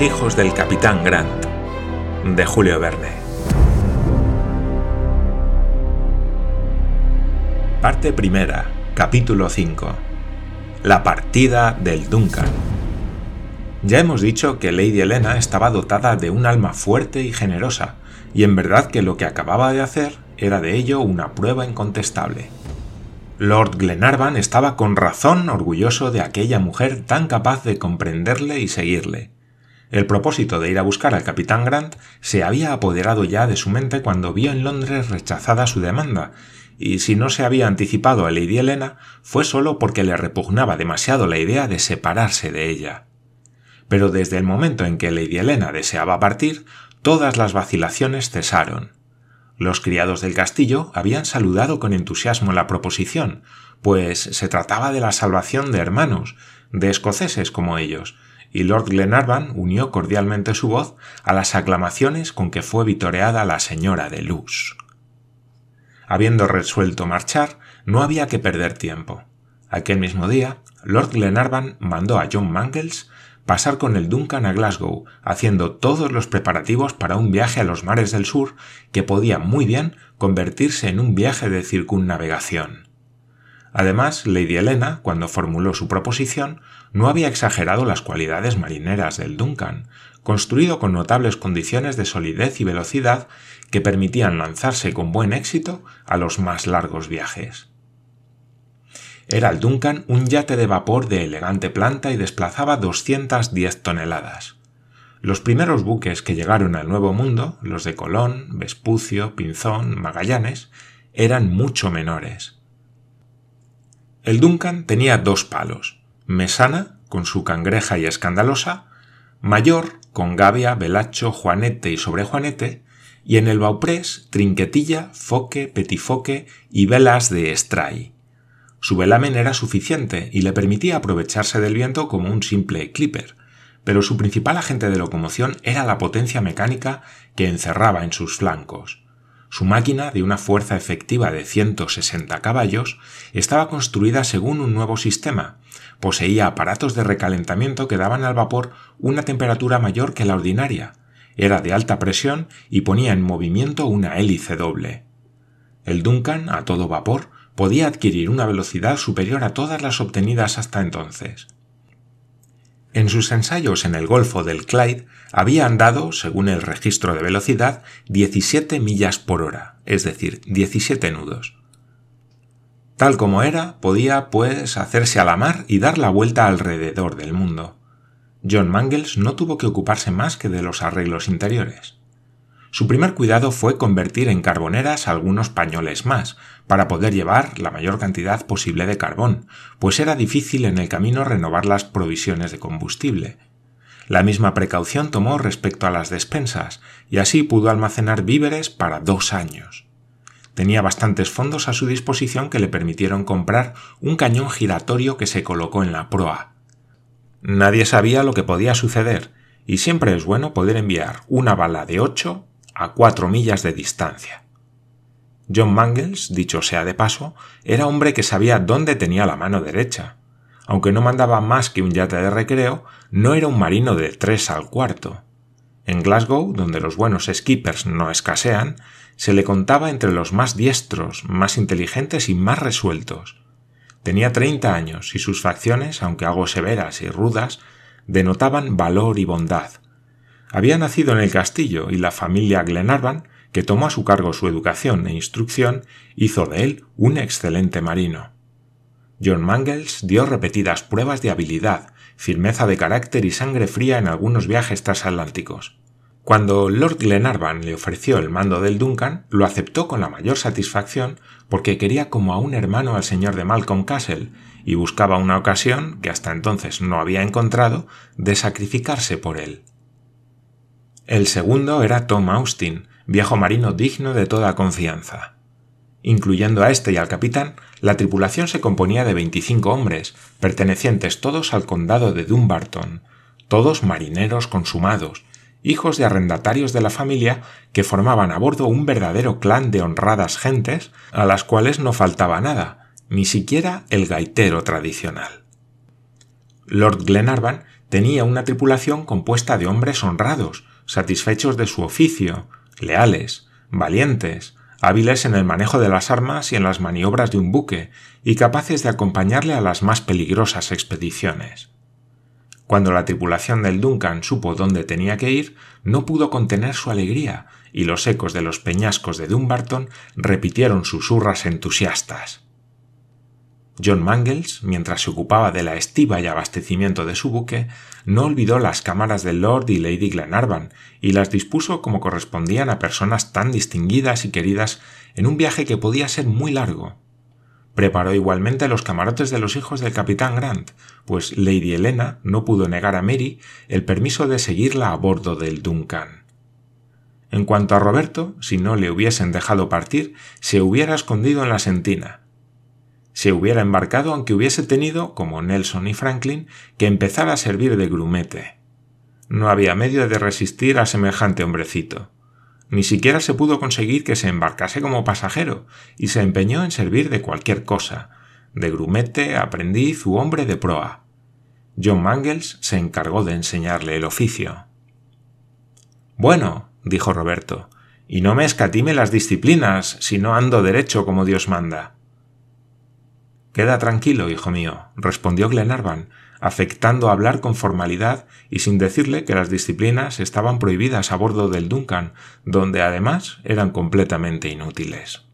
Hijos del capitán Grant, de Julio Verne. Parte primera, capítulo 5. La partida del Duncan. Ya hemos dicho que Lady Helena estaba dotada de un alma fuerte y generosa, y en verdad que lo que acababa de hacer era de ello una prueba incontestable. Lord Glenarvan estaba con razón orgulloso de aquella mujer tan capaz de comprenderle y seguirle. El propósito de ir a buscar al capitán Grant se había apoderado ya de su mente cuando vio en Londres rechazada su demanda, y si no se había anticipado a Lady Helena fue solo porque le repugnaba demasiado la idea de separarse de ella. Pero desde el momento en que Lady Helena deseaba partir, todas las vacilaciones cesaron. Los criados del castillo habían saludado con entusiasmo la proposición, pues se trataba de la salvación de hermanos, de escoceses como ellos, y Lord Glenarvan unió cordialmente su voz a las aclamaciones con que fue vitoreada la señora de Luz. Habiendo resuelto marchar, no había que perder tiempo. Aquel mismo día, Lord Glenarvan mandó a John Mangles pasar con el Duncan a Glasgow, haciendo todos los preparativos para un viaje a los mares del sur que podía muy bien convertirse en un viaje de circunnavegación. Además, Lady Helena, cuando formuló su proposición, no había exagerado las cualidades marineras del Duncan, construido con notables condiciones de solidez y velocidad que permitían lanzarse con buen éxito a los más largos viajes. Era el Duncan un yate de vapor de elegante planta y desplazaba 210 toneladas. Los primeros buques que llegaron al Nuevo Mundo, los de Colón, Vespucio, Pinzón, Magallanes, eran mucho menores. El Duncan tenía dos palos, Mesana, con su cangreja y escandalosa, Mayor, con Gavia, Velacho, Juanete y Sobrejuanete, y en el Bauprés, Trinquetilla, Foque, Petifoque y velas de Estray. Su velamen era suficiente y le permitía aprovecharse del viento como un simple clipper, pero su principal agente de locomoción era la potencia mecánica que encerraba en sus flancos. Su máquina, de una fuerza efectiva de 160 caballos, estaba construida según un nuevo sistema. Poseía aparatos de recalentamiento que daban al vapor una temperatura mayor que la ordinaria. Era de alta presión y ponía en movimiento una hélice doble. El Duncan, a todo vapor, podía adquirir una velocidad superior a todas las obtenidas hasta entonces. En sus ensayos en el Golfo del Clyde había andado, según el registro de velocidad, 17 millas por hora, es decir, 17 nudos. Tal como era, podía, pues, hacerse a la mar y dar la vuelta alrededor del mundo. John Mangles no tuvo que ocuparse más que de los arreglos interiores. Su primer cuidado fue convertir en carboneras algunos pañoles más, para poder llevar la mayor cantidad posible de carbón, pues era difícil en el camino renovar las provisiones de combustible. La misma precaución tomó respecto a las despensas, y así pudo almacenar víveres para dos años. Tenía bastantes fondos a su disposición que le permitieron comprar un cañón giratorio que se colocó en la proa. Nadie sabía lo que podía suceder, y siempre es bueno poder enviar una bala de ocho a cuatro millas de distancia. John Mangles, dicho sea de paso, era hombre que sabía dónde tenía la mano derecha. Aunque no mandaba más que un yate de recreo, no era un marino de tres al cuarto. En Glasgow, donde los buenos skippers no escasean, se le contaba entre los más diestros, más inteligentes y más resueltos. Tenía treinta años y sus facciones, aunque algo severas y rudas, denotaban valor y bondad, había nacido en el castillo y la familia Glenarvan, que tomó a su cargo su educación e instrucción, hizo de él un excelente marino. John Mangles dio repetidas pruebas de habilidad, firmeza de carácter y sangre fría en algunos viajes transatlánticos. Cuando Lord Glenarvan le ofreció el mando del Duncan, lo aceptó con la mayor satisfacción porque quería como a un hermano al señor de Malcolm Castle y buscaba una ocasión, que hasta entonces no había encontrado, de sacrificarse por él. El segundo era Tom Austin, viejo marino digno de toda confianza. Incluyendo a este y al capitán, la tripulación se componía de 25 hombres, pertenecientes todos al condado de Dumbarton, todos marineros consumados, hijos de arrendatarios de la familia que formaban a bordo un verdadero clan de honradas gentes a las cuales no faltaba nada, ni siquiera el gaitero tradicional. Lord Glenarvan tenía una tripulación compuesta de hombres honrados, satisfechos de su oficio, leales, valientes, hábiles en el manejo de las armas y en las maniobras de un buque, y capaces de acompañarle a las más peligrosas expediciones. Cuando la tripulación del Duncan supo dónde tenía que ir, no pudo contener su alegría, y los ecos de los peñascos de Dumbarton repitieron sus hurras entusiastas. John Mangles, mientras se ocupaba de la estiva y abastecimiento de su buque, no olvidó las cámaras del Lord y Lady Glenarvan y las dispuso como correspondían a personas tan distinguidas y queridas en un viaje que podía ser muy largo. Preparó igualmente los camarotes de los hijos del capitán Grant, pues Lady Helena no pudo negar a Mary el permiso de seguirla a bordo del Duncan. En cuanto a Roberto, si no le hubiesen dejado partir, se hubiera escondido en la sentina, se hubiera embarcado aunque hubiese tenido, como Nelson y Franklin, que empezar a servir de grumete. No había medio de resistir a semejante hombrecito. Ni siquiera se pudo conseguir que se embarcase como pasajero, y se empeñó en servir de cualquier cosa, de grumete, aprendiz u hombre de proa. John Mangles se encargó de enseñarle el oficio. Bueno, dijo Roberto, y no me escatime las disciplinas si no ando derecho como Dios manda. Queda tranquilo, hijo mío, respondió Glenarvan, afectando hablar con formalidad y sin decirle que las disciplinas estaban prohibidas a bordo del Duncan, donde además eran completamente inútiles.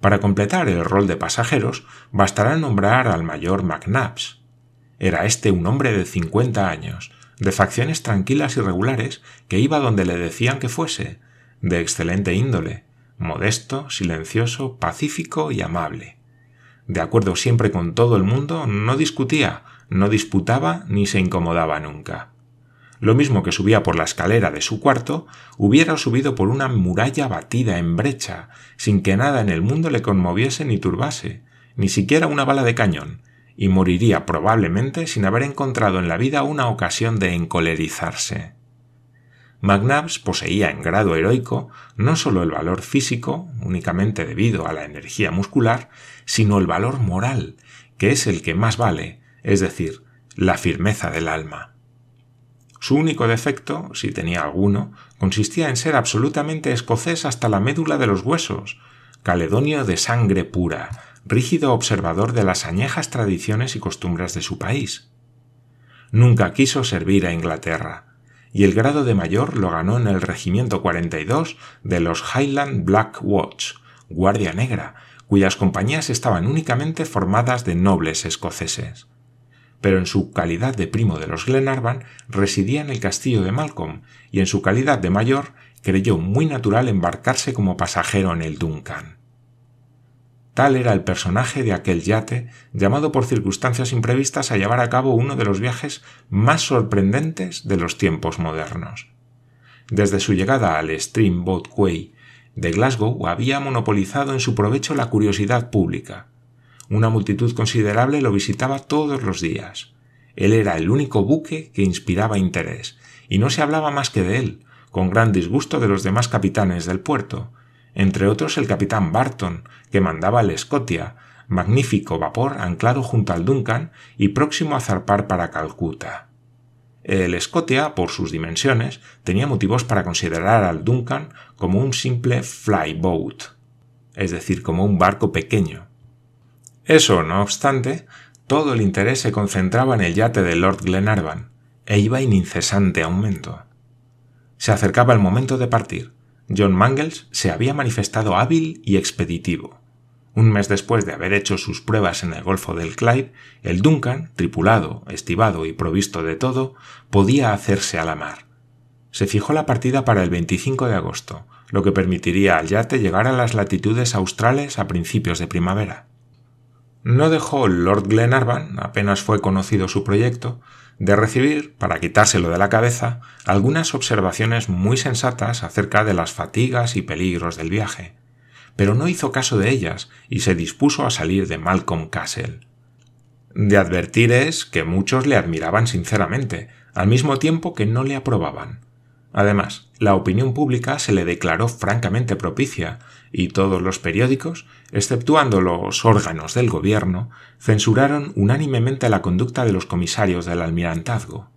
Para completar el rol de pasajeros, bastará nombrar al mayor McNabbs. Era este un hombre de cincuenta años, de facciones tranquilas y regulares, que iba donde le decían que fuese, de excelente índole, modesto, silencioso, pacífico y amable de acuerdo siempre con todo el mundo, no discutía, no disputaba ni se incomodaba nunca. Lo mismo que subía por la escalera de su cuarto, hubiera subido por una muralla batida en brecha, sin que nada en el mundo le conmoviese ni turbase, ni siquiera una bala de cañón, y moriría probablemente sin haber encontrado en la vida una ocasión de encolerizarse. McNabbs poseía en grado heroico no solo el valor físico, únicamente debido a la energía muscular, sino el valor moral, que es el que más vale, es decir, la firmeza del alma. Su único defecto, si tenía alguno, consistía en ser absolutamente escocés hasta la médula de los huesos, caledonio de sangre pura, rígido observador de las añejas tradiciones y costumbres de su país. Nunca quiso servir a Inglaterra, y el grado de mayor lo ganó en el Regimiento 42 de los Highland Black Watch, Guardia Negra, cuyas compañías estaban únicamente formadas de nobles escoceses. Pero en su calidad de primo de los Glenarvan residía en el castillo de Malcolm y en su calidad de mayor creyó muy natural embarcarse como pasajero en el Duncan. Tal era el personaje de aquel yate, llamado por circunstancias imprevistas a llevar a cabo uno de los viajes más sorprendentes de los tiempos modernos. Desde su llegada al Steamboat Quay de Glasgow había monopolizado en su provecho la curiosidad pública. Una multitud considerable lo visitaba todos los días. Él era el único buque que inspiraba interés, y no se hablaba más que de él, con gran disgusto de los demás capitanes del puerto, entre otros el capitán Barton, que mandaba el Scotia, magnífico vapor anclado junto al Duncan y próximo a zarpar para Calcuta. El Scotia, por sus dimensiones, tenía motivos para considerar al Duncan como un simple flyboat, es decir, como un barco pequeño. Eso, no obstante, todo el interés se concentraba en el yate de Lord Glenarvan, e iba en incesante aumento. Se acercaba el momento de partir, John Mangles se había manifestado hábil y expeditivo. Un mes después de haber hecho sus pruebas en el Golfo del Clyde, el Duncan, tripulado, estivado y provisto de todo, podía hacerse a la mar. Se fijó la partida para el 25 de agosto, lo que permitiría al yate llegar a las latitudes australes a principios de primavera. No dejó Lord Glenarvan, apenas fue conocido su proyecto, de recibir, para quitárselo de la cabeza, algunas observaciones muy sensatas acerca de las fatigas y peligros del viaje, pero no hizo caso de ellas y se dispuso a salir de Malcolm Castle. De advertir es que muchos le admiraban sinceramente, al mismo tiempo que no le aprobaban. Además, la opinión pública se le declaró francamente propicia y todos los periódicos, exceptuando los órganos del gobierno, censuraron unánimemente la conducta de los comisarios del almirantazgo.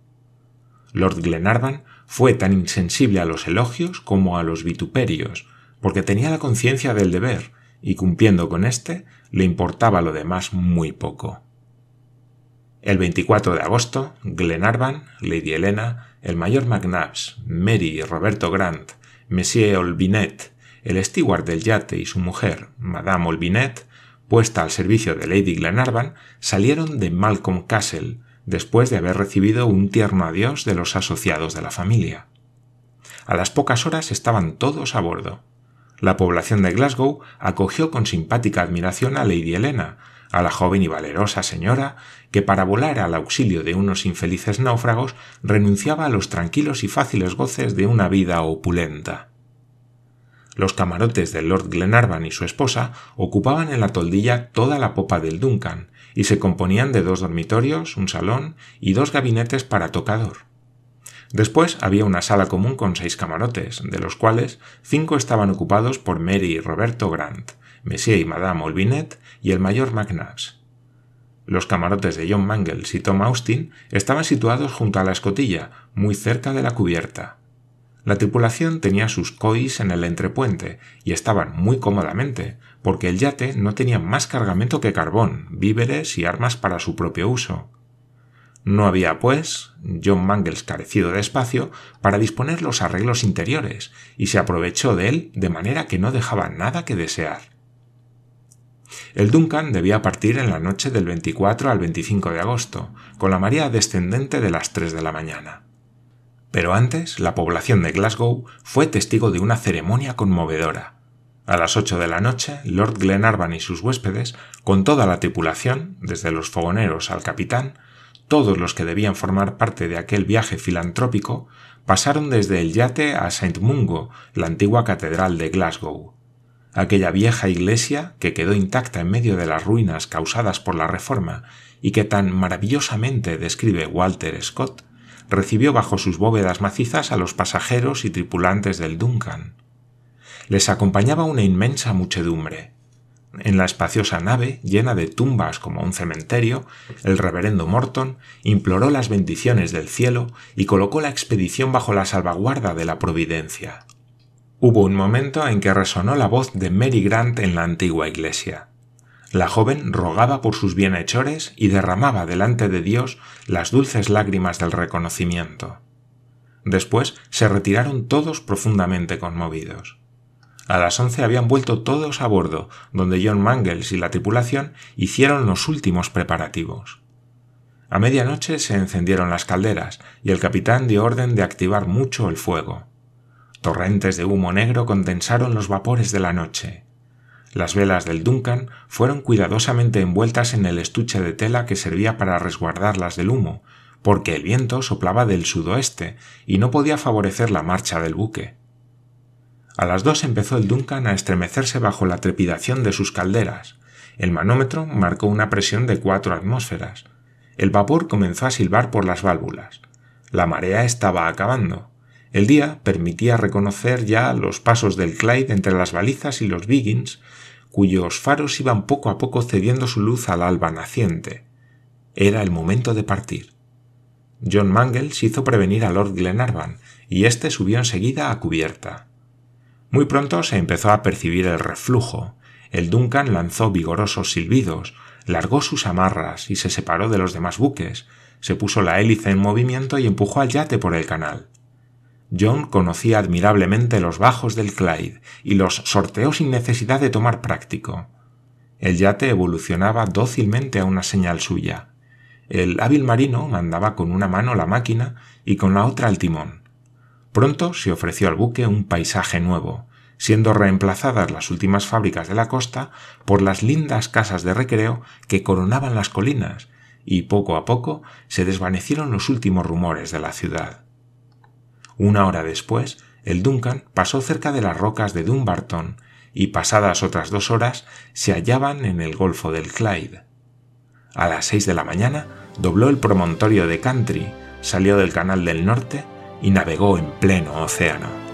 Lord Glenarvan fue tan insensible a los elogios como a los vituperios, porque tenía la conciencia del deber, y cumpliendo con éste, le importaba lo demás muy poco. El 24 de agosto, Glenarvan, Lady Helena, el mayor McNabbs, Mary y Roberto Grant, Monsieur Olbinet, el steward del yate y su mujer, Madame Olbinet, puesta al servicio de Lady Glenarvan, salieron de Malcolm Castle, después de haber recibido un tierno adiós de los asociados de la familia. A las pocas horas estaban todos a bordo. La población de Glasgow acogió con simpática admiración a Lady Helena, a la joven y valerosa señora que para volar al auxilio de unos infelices náufragos renunciaba a los tranquilos y fáciles goces de una vida opulenta. Los camarotes de Lord Glenarvan y su esposa ocupaban en la toldilla toda la popa del Duncan y se componían de dos dormitorios, un salón y dos gabinetes para tocador. Después había una sala común con seis camarotes, de los cuales cinco estaban ocupados por Mary y Roberto Grant, Monsieur y Madame Olbinet y el mayor McNabbs. Los camarotes de John Mangles y Tom Austin estaban situados junto a la escotilla, muy cerca de la cubierta. La tripulación tenía sus cois en el entrepuente y estaban muy cómodamente, porque el yate no tenía más cargamento que carbón, víveres y armas para su propio uso. No había, pues, John Mangles carecido de espacio para disponer los arreglos interiores, y se aprovechó de él de manera que no dejaba nada que desear. El Duncan debía partir en la noche del 24 al 25 de agosto, con la marea descendente de las 3 de la mañana. Pero antes, la población de Glasgow fue testigo de una ceremonia conmovedora. A las ocho de la noche, Lord Glenarvan y sus huéspedes, con toda la tripulación, desde los fogoneros al capitán, todos los que debían formar parte de aquel viaje filantrópico pasaron desde el yate a St. Mungo, la antigua catedral de Glasgow. Aquella vieja iglesia, que quedó intacta en medio de las ruinas causadas por la Reforma y que tan maravillosamente describe Walter Scott, recibió bajo sus bóvedas macizas a los pasajeros y tripulantes del Duncan. Les acompañaba una inmensa muchedumbre. En la espaciosa nave, llena de tumbas como un cementerio, el reverendo Morton imploró las bendiciones del cielo y colocó la expedición bajo la salvaguarda de la providencia. Hubo un momento en que resonó la voz de Mary Grant en la antigua iglesia. La joven rogaba por sus bienhechores y derramaba delante de Dios las dulces lágrimas del reconocimiento. Después se retiraron todos profundamente conmovidos. A las once habían vuelto todos a bordo, donde John Mangles y la tripulación hicieron los últimos preparativos. A medianoche se encendieron las calderas y el capitán dio orden de activar mucho el fuego. Torrentes de humo negro condensaron los vapores de la noche. Las velas del Duncan fueron cuidadosamente envueltas en el estuche de tela que servía para resguardarlas del humo, porque el viento soplaba del sudoeste y no podía favorecer la marcha del buque. A las dos empezó el Duncan a estremecerse bajo la trepidación de sus calderas. El manómetro marcó una presión de cuatro atmósferas. El vapor comenzó a silbar por las válvulas. La marea estaba acabando. El día permitía reconocer ya los pasos del Clyde entre las balizas y los Biggins, cuyos faros iban poco a poco cediendo su luz al alba naciente. Era el momento de partir. John Mangles hizo prevenir a Lord Glenarvan, y éste subió enseguida a cubierta. Muy pronto se empezó a percibir el reflujo. El Duncan lanzó vigorosos silbidos, largó sus amarras y se separó de los demás buques, se puso la hélice en movimiento y empujó al yate por el canal. John conocía admirablemente los bajos del Clyde y los sorteó sin necesidad de tomar práctico. El yate evolucionaba dócilmente a una señal suya. El hábil marino mandaba con una mano la máquina y con la otra el timón. Pronto se ofreció al buque un paisaje nuevo, siendo reemplazadas las últimas fábricas de la costa por las lindas casas de recreo que coronaban las colinas, y poco a poco se desvanecieron los últimos rumores de la ciudad. Una hora después, el Duncan pasó cerca de las rocas de Dumbarton y pasadas otras dos horas se hallaban en el Golfo del Clyde. A las seis de la mañana dobló el promontorio de Country, salió del Canal del Norte y navegó en pleno océano.